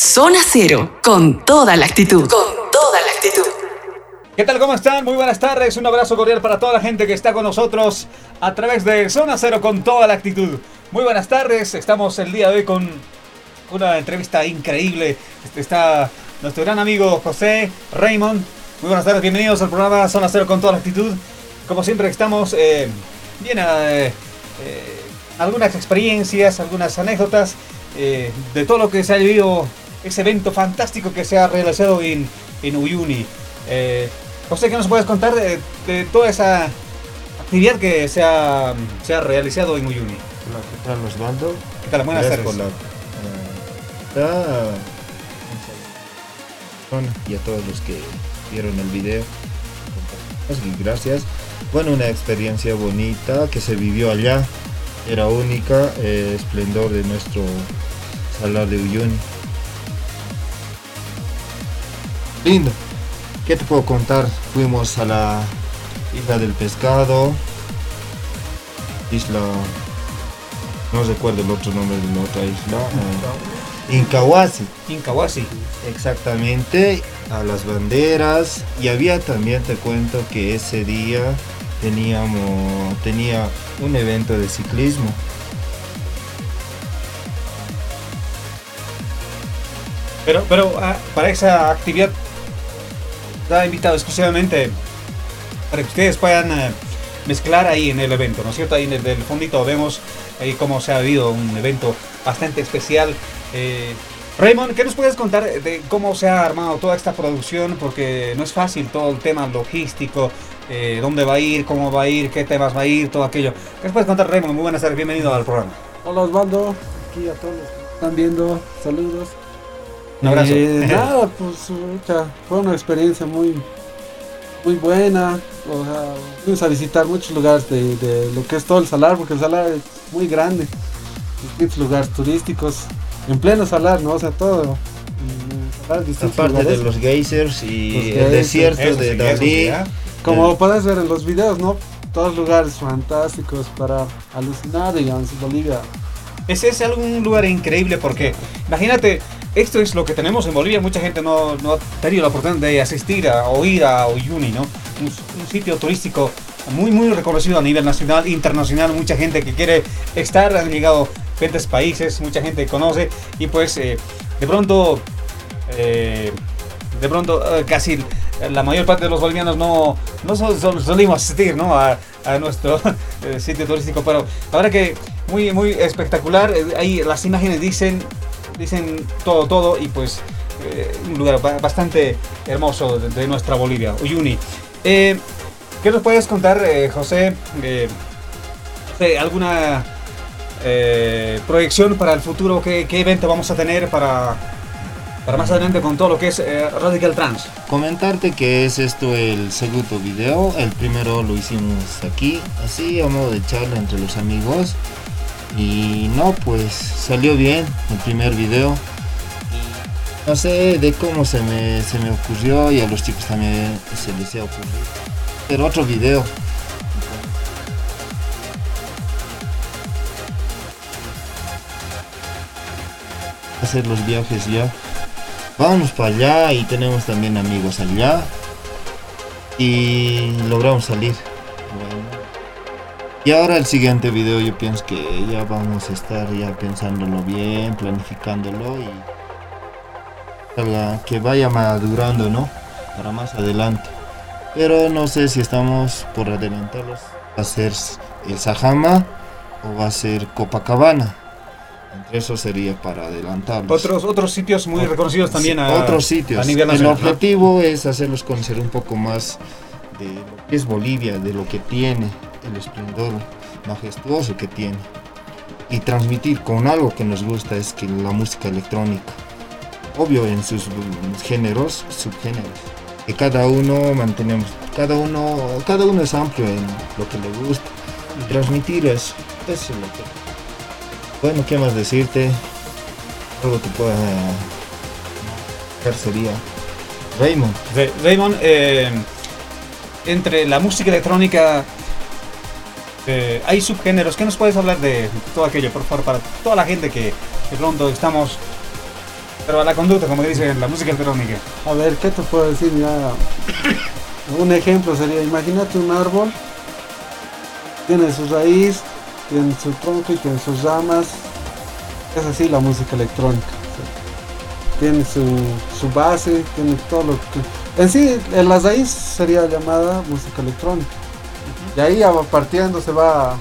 Zona Cero, con toda la actitud. Con toda la actitud. ¿Qué tal? ¿Cómo están? Muy buenas tardes. Un abrazo cordial para toda la gente que está con nosotros a través de Zona Cero con toda la actitud. Muy buenas tardes. Estamos el día de hoy con una entrevista increíble. Este está nuestro gran amigo José Raymond. Muy buenas tardes. Bienvenidos al programa Zona Cero con toda la actitud. Como siempre estamos eh, bien eh, eh, algunas experiencias, algunas anécdotas eh, de todo lo que se ha vivido ese evento fantástico que se ha realizado en, en Uyuni. Eh, José, ¿qué nos puedes contar de, de toda esa actividad que se ha, se ha realizado en Uyuni? Hola, ¿qué tal Osvaldo? ¿Qué tal? Buenas Gracias tardes. por la, eh, y a todos los que vieron el video. Gracias. Bueno, una experiencia bonita que se vivió allá. Era única, eh, esplendor de nuestro salar de Uyuni. Lindo. ¿Qué te puedo contar? Fuimos a la isla del pescado. Isla no recuerdo el otro nombre de la otra isla. eh, Incahuasi, Incahuasi. exactamente, a las banderas. Y había también, te cuento, que ese día teníamos, tenía un evento de ciclismo. Pero, pero ah, para esa actividad está invitado exclusivamente para que ustedes puedan eh, mezclar ahí en el evento, ¿no es cierto? Ahí en el del fondito vemos ahí cómo se ha vivido un evento bastante especial. Eh, Raymond, ¿qué nos puedes contar de cómo se ha armado toda esta producción? Porque no es fácil todo el tema logístico, eh, dónde va a ir, cómo va a ir, qué temas va a ir, todo aquello. ¿Qué nos puedes contar, Raymond? Muy buenas tardes, bienvenido al programa. Hola Osvaldo, aquí a todos los que están viendo, saludos. Un abrazo. Eh, nada, pues pucha, fue una experiencia muy muy buena. O sea, fuimos a visitar muchos lugares de, de lo que es todo el salar, porque el salar es muy grande. Distintos lugares turísticos, en pleno salar, ¿no? O sea, todo. el salar, distintos Aparte de los geysers y Los el geysers, desierto Eso de Dalí. ¿ah? Como puedes ver en los videos, ¿no? Todos lugares fantásticos para alucinar, digamos, Bolivia. Ese es algún lugar increíble porque, imagínate, esto es lo que tenemos en Bolivia. Mucha gente no, no ha tenido la oportunidad de asistir a, o ir a Uyuni, ¿no? Un, un sitio turístico muy, muy reconocido a nivel nacional, internacional. Mucha gente que quiere estar, han llegado diferentes países, mucha gente conoce y pues eh, de pronto, eh, de pronto eh, casi la mayor parte de los bolivianos no, no sol- sol- solimos asistir ¿no? a, a nuestro eh, sitio turístico, pero la verdad que muy, muy espectacular. eh, Ahí las imágenes dicen, dicen todo, todo y pues eh, un lugar ba- bastante hermoso de, de nuestra Bolivia, Uyuni. Eh, ¿Qué nos puedes contar, eh, José? Eh, ¿Alguna eh, proyección para el futuro? ¿Qué, qué evento vamos a tener para, para más adelante con todo lo que es eh, Radical Trans? Comentarte que es esto el segundo video. El primero lo hicimos aquí, así a modo de charla entre los amigos. Y no, pues salió bien el primer video. No sé de cómo se me, se me ocurrió y a los chicos también se les ha ocurrido. Pero otro video. Hacer los viajes ya. Vamos para allá y tenemos también amigos allá. Y logramos salir. Y ahora el siguiente video yo pienso que ya vamos a estar ya pensándolo bien, planificándolo y que vaya madurando, ¿no? Para más adelante. Pero no sé si estamos por adelantarlos. Va a ser el Sajama o va a ser Copacabana. Entre eso sería para adelantarlos. Otros, otros sitios muy reconocidos también Sí, a, otros sitios. a nivel el nacional. ¿no? objetivo es hacerlos conocer un poco más de lo que es Bolivia, de lo que tiene, el esplendor majestuoso que tiene. Y transmitir con algo que nos gusta es que la música electrónica. Obvio en sus géneros, subgéneros. Que cada uno mantenemos, cada uno, cada uno es amplio en lo que le gusta. Y transmitir eso. Es lo que. Bueno, ¿qué más decirte? Algo que pueda sería Raymond. Raymond, eh, entre la música electrónica eh, hay subgéneros. ¿Qué nos puedes hablar de todo aquello, por favor, para toda la gente que de pronto estamos Pero a la conducta, como dice la música electrónica. A ver, ¿qué te puedo decir? Un ejemplo sería, imagínate un árbol, tiene su raíz, tiene su tronco y tiene sus ramas. Es así la música electrónica. Tiene su, su base, tiene todo lo que... En sí, en la raíz sería llamada música electrónica. Y ahí va partiendo, se va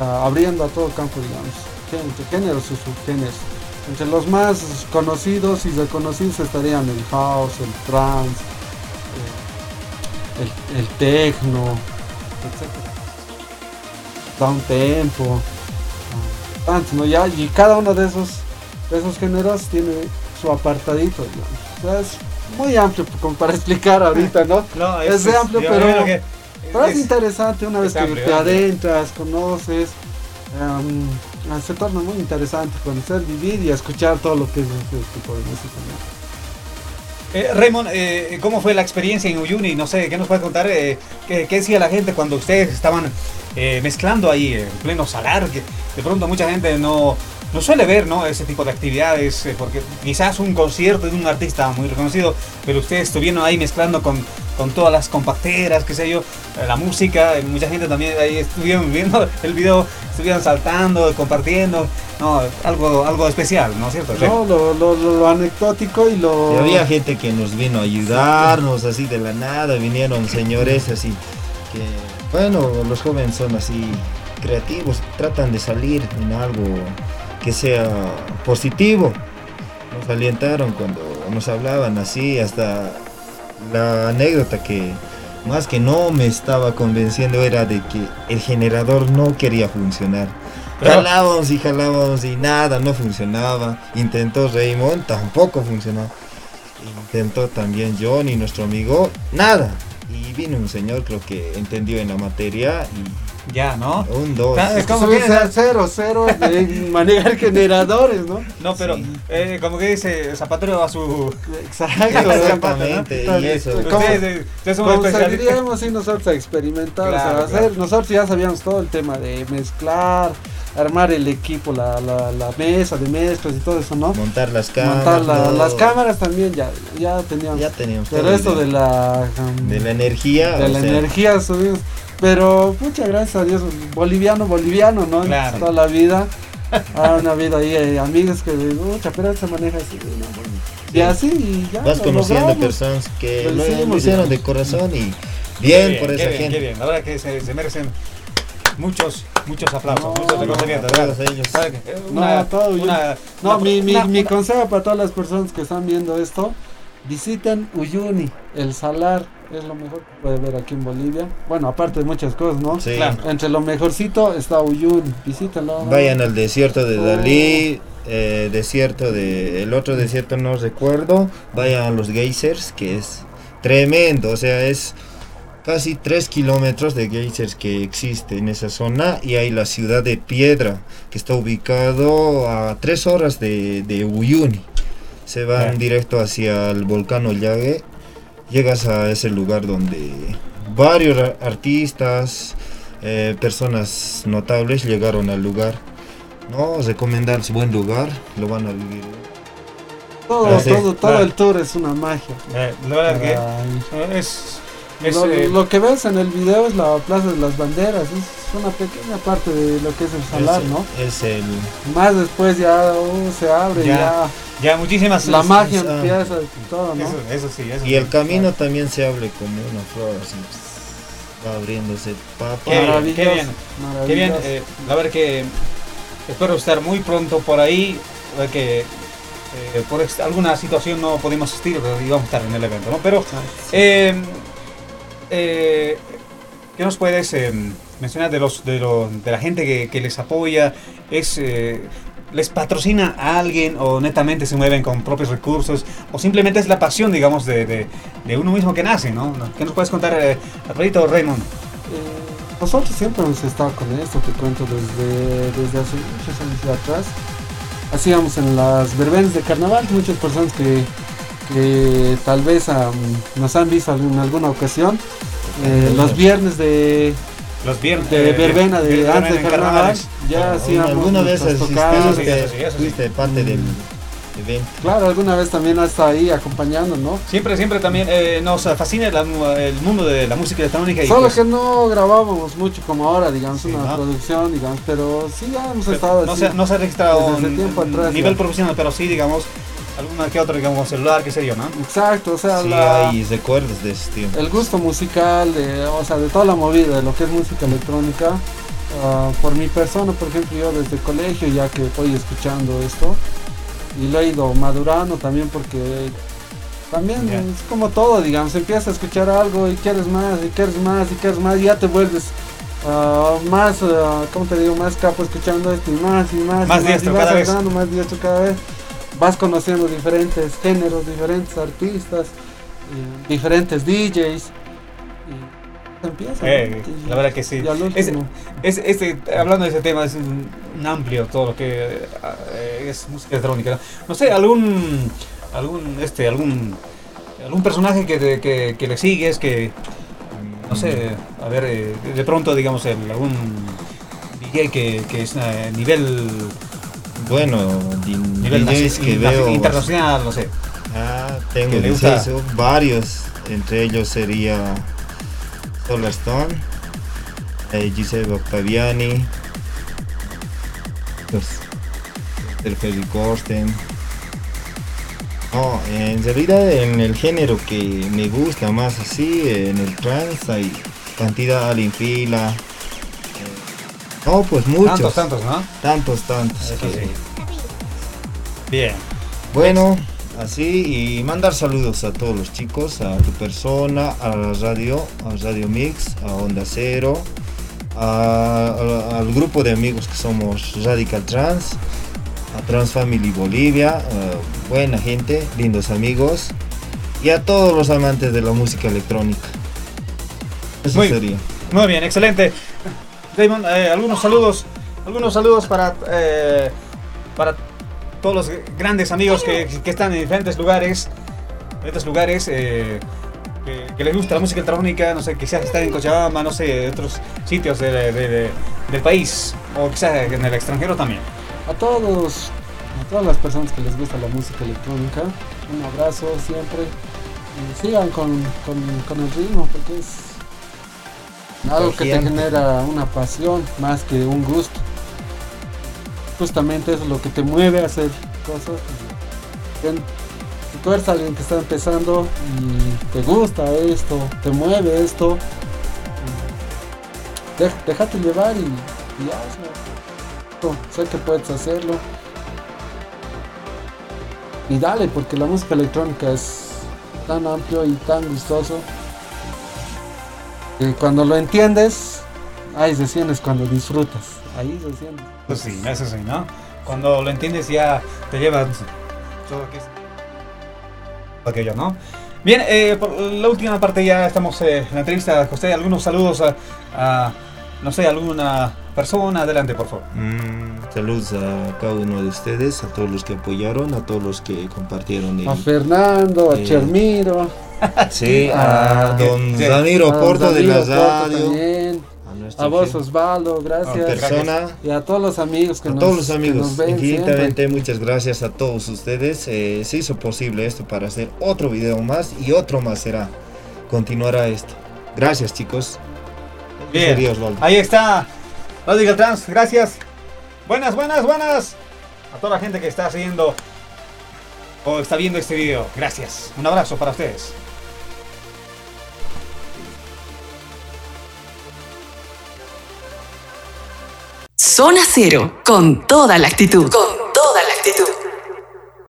a- abriendo a todo campo, digamos. Entre géneros y subgéneros. Entre los más conocidos y reconocidos estarían el house, el trance, eh, el, el techno, etc. Down tempo, tantos, ¿no? Ya, y cada uno de esos, de esos géneros tiene su apartadito, digamos. O sea, es muy amplio como para explicar ahorita, ¿no? No, Es amplio, yo pero- Pero es es- interesante una vez que amplio, te adentras, conoces, ah, se torna muy interesante conocer, vivir y escuchar todo lo que es ese tipo de música. ¿no? Eh, Raymond, eh, ¿cómo fue la experiencia en Uyuni? No sé, ¿qué nos puede contar? Eh, ¿qué, qué decía la gente cuando ustedes estaban eh, mezclando ahí en pleno salar? Que de pronto mucha gente no, no suele ver ¿no? ese tipo de actividades, eh, porque quizás un concierto de un artista muy reconocido, pero ustedes estuvieron ahí mezclando con, con todas las compacteras, qué sé yo, eh, la música, mucha gente también ahí estuvieron viendo el video, estuvieron saltando, compartiendo, no, algo, algo especial, ¿no es cierto? No, lo, lo, lo- lo anecdótico y lo... Y había gente que nos vino a ayudarnos así de la nada, vinieron señores así que, bueno, los jóvenes son así creativos, tratan de salir en algo que sea positivo. Nos alientaron cuando nos hablaban así, hasta la anécdota que más que no me estaba convenciendo era de que el generador no quería funcionar. Pero- Jalábamos y jalábamos y nada, no funcionaba. Intentó Raymond, tampoco funcionaba. Intentó también Johnny, nuestro amigo, nada. Y vino un señor, creo que entendió en la materia Ya, ¿no? un dos. Ah, es como que- ser cero, cero de manejar generadores, ¿no? No, pero Sí. eh, como que dice Zapatero a su... Exacto. Exactamente, y eso. Eh, ustedes son especialistas. nosotros a experimentar, o sea, Claro, hacer, nosotros ya sabíamos todo el tema de mezclar, armar el equipo, la, la, la mesa de mezclas y todo eso, ¿no? Montar las cámaras. Montar la- las cámaras también ya, ya teníamos. Ya teníamos Pero todo esto ya. de la, um, de la energía. de la sea, energía subimos. Pero muchas gracias a Dios, boliviano, boliviano, ¿no? Claro. Toda la vida. Han habido ahí eh, amigos que, mucha, pero se maneja así. ¿no? Y Sí. así, y ya. Vas lo conociendo logramos. personas que Lo lo, hicimos, lo hicieron de corazón y bien, por esa bien, gente. Qué bien, la verdad que se, se merecen muchos, muchos aplausos, No, muchos no, reconocimientos. todos ¿verdad? ellos. No, Una- todo bien. una- No, una- mi, mi, mi consejo para todas las personas que están viendo esto, visiten Uyuni, el salar, es lo mejor que puede ver aquí en Bolivia. Bueno, aparte de muchas cosas, ¿no? Sí. Claro. Entre lo mejorcito está Uyuni, visítenlo. ¿no? Vayan al desierto de Oh. Dalí, eh, desierto de. El otro desierto no recuerdo. Vayan a los geysers, que es tremendo. O sea, es casi 3 kilómetros de geysers que existe en esa zona. Y hay la ciudad de Piedra, que está ubicado a 3 horas de, de Uyuni. Se van directo hacia el volcán Ollage. Llegas a ese lugar donde varios ar- artistas, eh, personas notables llegaron al lugar. No, recomendar es buen lugar, lo van a vivir. Todo, Ah, sí, todo, todo claro. el tour es una magia. eh, verdad que eh, es... es, lo, eh, lo que ves en el video es la Plaza de las Banderas, es una pequeña parte de lo que es el salar, es, ¿no? es el Más después ya uh, se abre, Ya. ya, ya muchísimas... la magia ah. empieza y todo, ¿no? Eso, eso sí, eso y el camino también se abre como una flor así va abriéndose. Qué bien, Maravilloso, qué bien. Qué bien, eh, la verdad que espero estar muy pronto por ahí, que eh, por alguna situación no pudimos asistir, pero íbamos a estar en el evento, ¿no? Pero, eh, ¿qué nos puedes eh, mencionar de los de, de la gente que, que les apoya? ¿Es, eh, ¿Les patrocina a alguien o netamente se mueven con propios recursos? ¿O simplemente es la pasión, digamos, de, de- de uno mismo que nace, ¿no? ¿Qué nos puedes contar, eh, Alfredito Raymond? Eh, nosotros siempre hemos estado con esto, te cuento, desde, desde hace muchos años atrás. Hacíamos en las verbenas de carnaval, muchas personas que, que tal vez am, nos han visto en alguna ocasión. Eh, los viernes de, Los viernes. de eh, verbena, de, antes de carnaval, ya hacíamos ¿Alguna vez tocadas. sí. Fuiste parte del, evento. Claro, alguna vez también has estado ahí acompañando, ¿no? Siempre, siempre también eh, nos fascina la el mundo de la música electrónica y Solo pues, que no grabábamos mucho como ahora, digamos, Sí, una ¿no? producción, digamos, pero sí ya hemos pero estado no, así. se, no se ha registrado un tiempo atrás, nivel ya. profesional, pero sí, digamos, alguna que otra, digamos, celular, qué sé yo, ¿no? Exacto, o sea, Sí, la- hay recuerdos de ese tiempo. el gusto musical, de, o sea, de toda la movida de lo que es música electrónica. ah, por mi persona, por ejemplo, yo desde el colegio ya que voy escuchando esto y lo he ido madurando también porque también es como todo, digamos, empiezas a escuchar algo y quieres más y quieres más y quieres más y ya te vuelves ah, más, ah, ¿cómo te digo? Más capo escuchando esto y más y más. Más y diestro y vas cada vez. más diestro cada vez. Vas conociendo diferentes géneros, diferentes artistas, eh, diferentes DJs. Y empieza. Eh, la verdad que sí. Es- Es, este, hablando de ese tema, es un, un amplio todo lo que eh, es música electrónica. ¿no? Sé, algún, algún, este, algún, algún personaje que, te- que, que le sigues, que, no sé, a ver, eh, de pronto, digamos, el, algún DJ que, que es a nivel, Bueno, nivel DJs que veo. internacional, no sé. Ah, tengo que oh, varios. Entre ellos sería Solar Stone, eh, Giuseppe Octaviani, pues, el Ferry Corsten. No, en realidad en el género que me gusta más así, en el trance hay cantidad al fila. No, pues muchos. Tantos, tantos, ¿no? Tantos, tantos. Eso que- sí. Bien. Bueno, así y mandar saludos a todos los chicos, a tu persona, a la radio, a Radio Mix, a Onda Cero, a- a- al grupo de amigos que somos Radical Trans, a Trans Family Bolivia, buena gente, lindos amigos, y a todos los amantes de la música electrónica. Eso Muy- sería. Muy bien, excelente. Damon, eh, algunos saludos, algunos saludos para, eh, para todos los grandes amigos que, que están en diferentes lugares, diferentes lugares, eh, que, que les gusta la música electrónica, no sé, quizás están en Cochabamba, no sé, otros sitios de- de- de- del país, o quizás en el extranjero también. a todos, a todas las personas que les gusta la música electrónica, un abrazo siempre. Sigan con, con, con el ritmo porque es algo que te genera una pasión más que un gusto. Justamente eso es lo que te mueve a hacer cosas. Si tú eres alguien que está empezando y te gusta esto, te mueve esto, déjate llevar y, y hazlo. Sé que puedes hacerlo. Y dale, porque la música electrónica es tan amplio y tan gustoso. Cuando lo entiendes, ahí se sientes cuando disfrutas. Ahí se siente. Pues sí, eso sí, ¿no? Cuando lo entiendes ya te lleva todo aquello, ¿no? Bien, eh, por la última parte ya estamos eh, en la entrevista. José, algunos saludos a, a, no sé, alguna persona. Adelante, por favor. Mm, saludos a cada uno de ustedes, a todos los que apoyaron, a todos los que compartieron el, A Fernando, a Eh, Chermiro, Sí, Ah, a don sí. Don Porto de la radio, a vos Osvaldo, Ah, gracias. persona, Y a todos los amigos que a nos, todos los que amigos, nos ven infinitamente siempre. muchas gracias a todos ustedes. Eh, se hizo posible esto para hacer otro video más y otro más será. Continuará esto. Gracias chicos. Bien. Sería Osvaldo. Ahí está. Radical Trans, gracias. Buenas, buenas, buenas. A toda la gente que está siguiendo o está viendo este video. Gracias. Un abrazo para ustedes. Zona Cero, con toda la actitud.